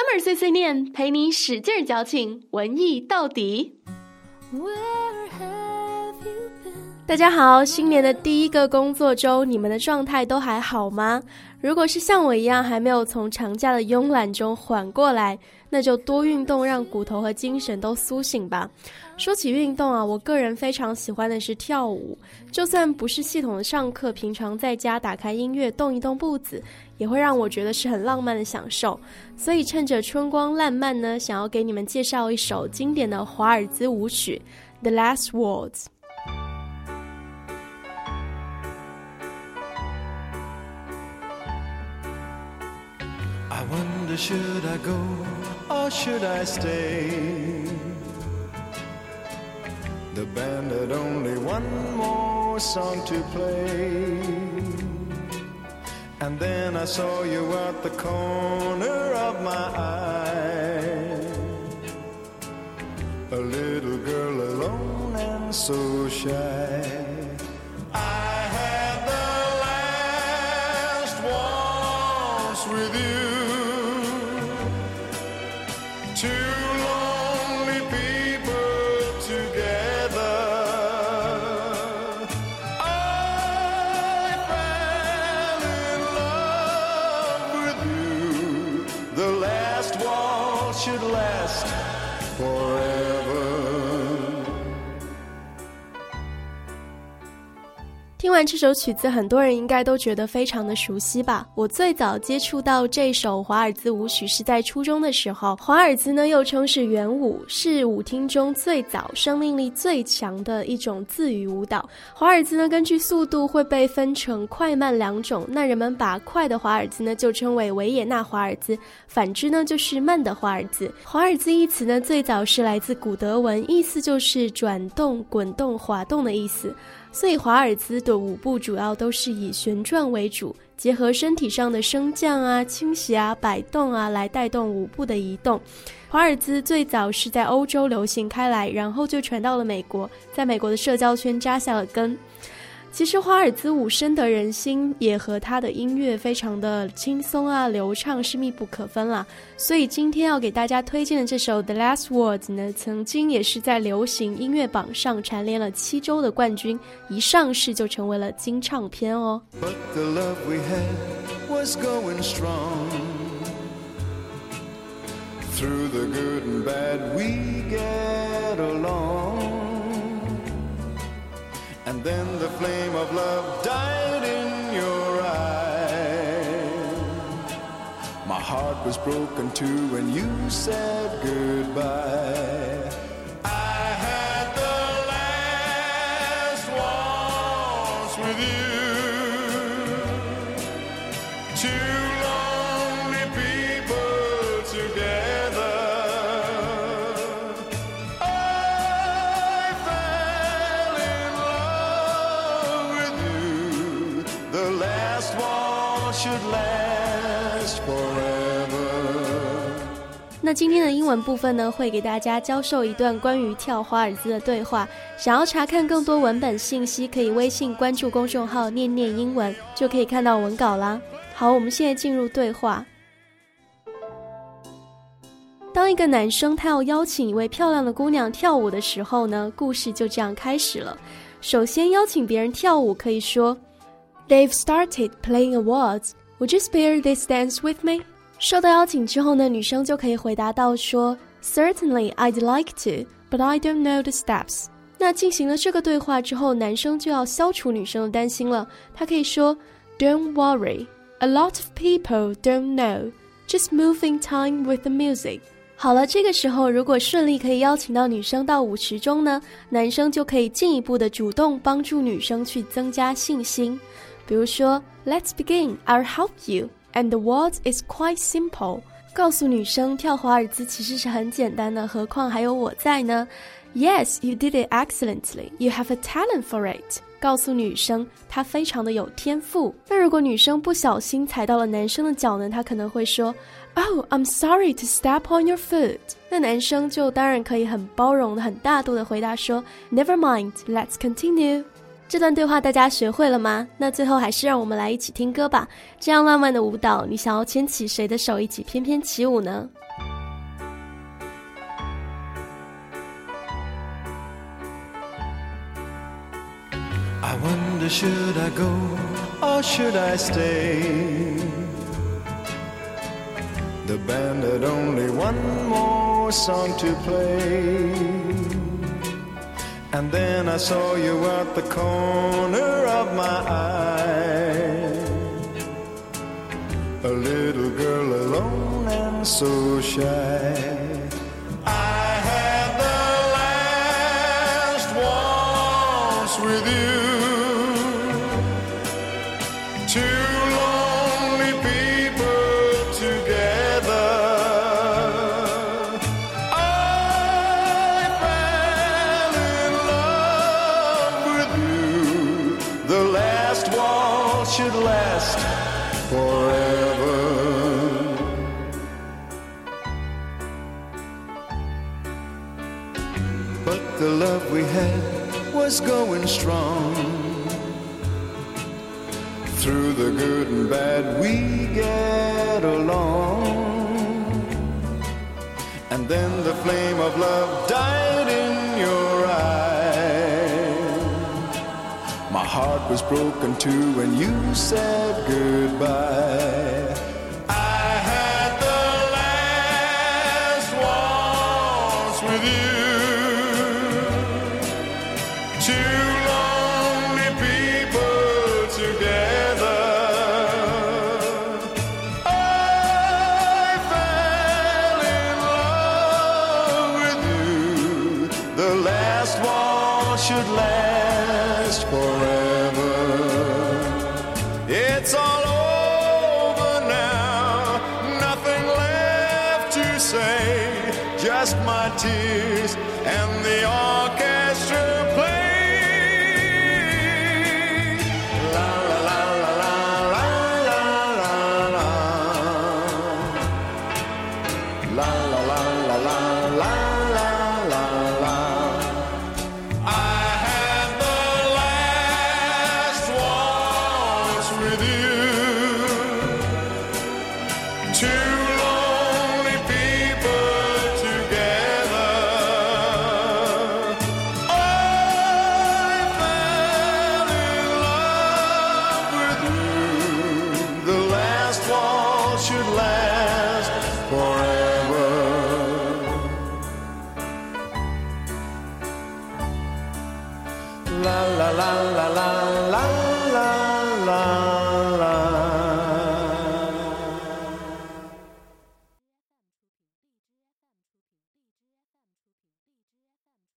Summer 碎碎念，陪你使劲矫情，文艺到底。大家好，新年的第一个工作周，你们的状态都还好吗？如果是像我一样还没有从长假的慵懒中缓过来，那就多运动，让骨头和精神都苏醒吧。说起运动啊，我个人非常喜欢的是跳舞，就算不是系统的上课，平常在家打开音乐动一动步子，也会让我觉得是很浪漫的享受。所以趁着春光烂漫呢，想要给你们介绍一首经典的华尔兹舞曲《The Last Words》。Wonder should I go or should I stay? The band had only one more song to play. And then I saw you at the corner of my eye. A little girl alone and so shy. Should last forever. 听完这首曲子，很多人应该都觉得非常的熟悉吧？我最早接触到这首华尔兹舞曲是在初中的时候。华尔兹呢，又称是圆舞，是舞厅中最早、生命力最强的一种自娱舞蹈。华尔兹呢，根据速度会被分成快慢两种。那人们把快的华尔兹呢，就称为维也纳华尔兹；反之呢，就是慢的华尔兹。华尔兹一词呢，最早是来自古德文，意思就是转动、滚动、滑动的意思。所以华尔兹的舞步主要都是以旋转为主，结合身体上的升降啊、倾斜啊、摆动啊来带动舞步的移动。华尔兹最早是在欧洲流行开来，然后就传到了美国，在美国的社交圈扎下了根。其实华尔兹舞深得人心，也和它的音乐非常的轻松啊、流畅是密不可分啦。所以今天要给大家推荐的这首《The Last Words》呢，曾经也是在流行音乐榜上蝉联了七周的冠军，一上市就成为了金唱片哦。But the love we had was going strong. Through the good and bad, we get along. And then the flame of love died in your eyes. My heart was broken too when you said goodbye. 那今天的英文部分呢，会给大家教授一段关于跳华尔兹的对话。想要查看更多文本信息，可以微信关注公众号“念念英文”，就可以看到文稿啦。好，我们现在进入对话。当一个男生他要邀请一位漂亮的姑娘跳舞的时候呢，故事就这样开始了。首先邀请别人跳舞，可以说：“They've started playing a waltz. Would you spare this dance with me？” 受到邀请之后呢，女生就可以回答到说：“Certainly, I'd like to, but I don't know the steps。”那进行了这个对话之后，男生就要消除女生的担心了。他可以说：“Don't worry, a lot of people don't know. Just moving time with the music。”好了，这个时候如果顺利可以邀请到女生到舞池中呢，男生就可以进一步的主动帮助女生去增加信心。比如说，Let's begin. I'll help you. And the waltz is quite simple. 告诉女生跳华尔兹其实是很简单的，何况还有我在呢。Yes, you did it excellently. You have a talent for it. 告诉女生她非常的有天赋。那如果女生不小心踩到了男生的脚呢，她可能会说，Oh, I'm sorry to step on your foot. 那男生就当然可以很包容的、很大度的回答说，Never mind, let's continue. 这段对话大家学会了吗那最后还是让我们来一起听歌吧这样浪漫的舞蹈你想要牵起谁的手一起翩翩起舞呢 i wonder should i go or should i stay the band had only one more song to play And then I saw you at the corner of my eye. A little girl alone and so shy. Should last forever. But the love we had was going strong. Through the good and bad, we get along. And then the flame of love died heart was broken too when you said goodbye. I had the last waltz with you. Two lonely people together. I fell in love with you. The last waltz should last forever. It's all over now, nothing left to say, just my tears and la la la la la la.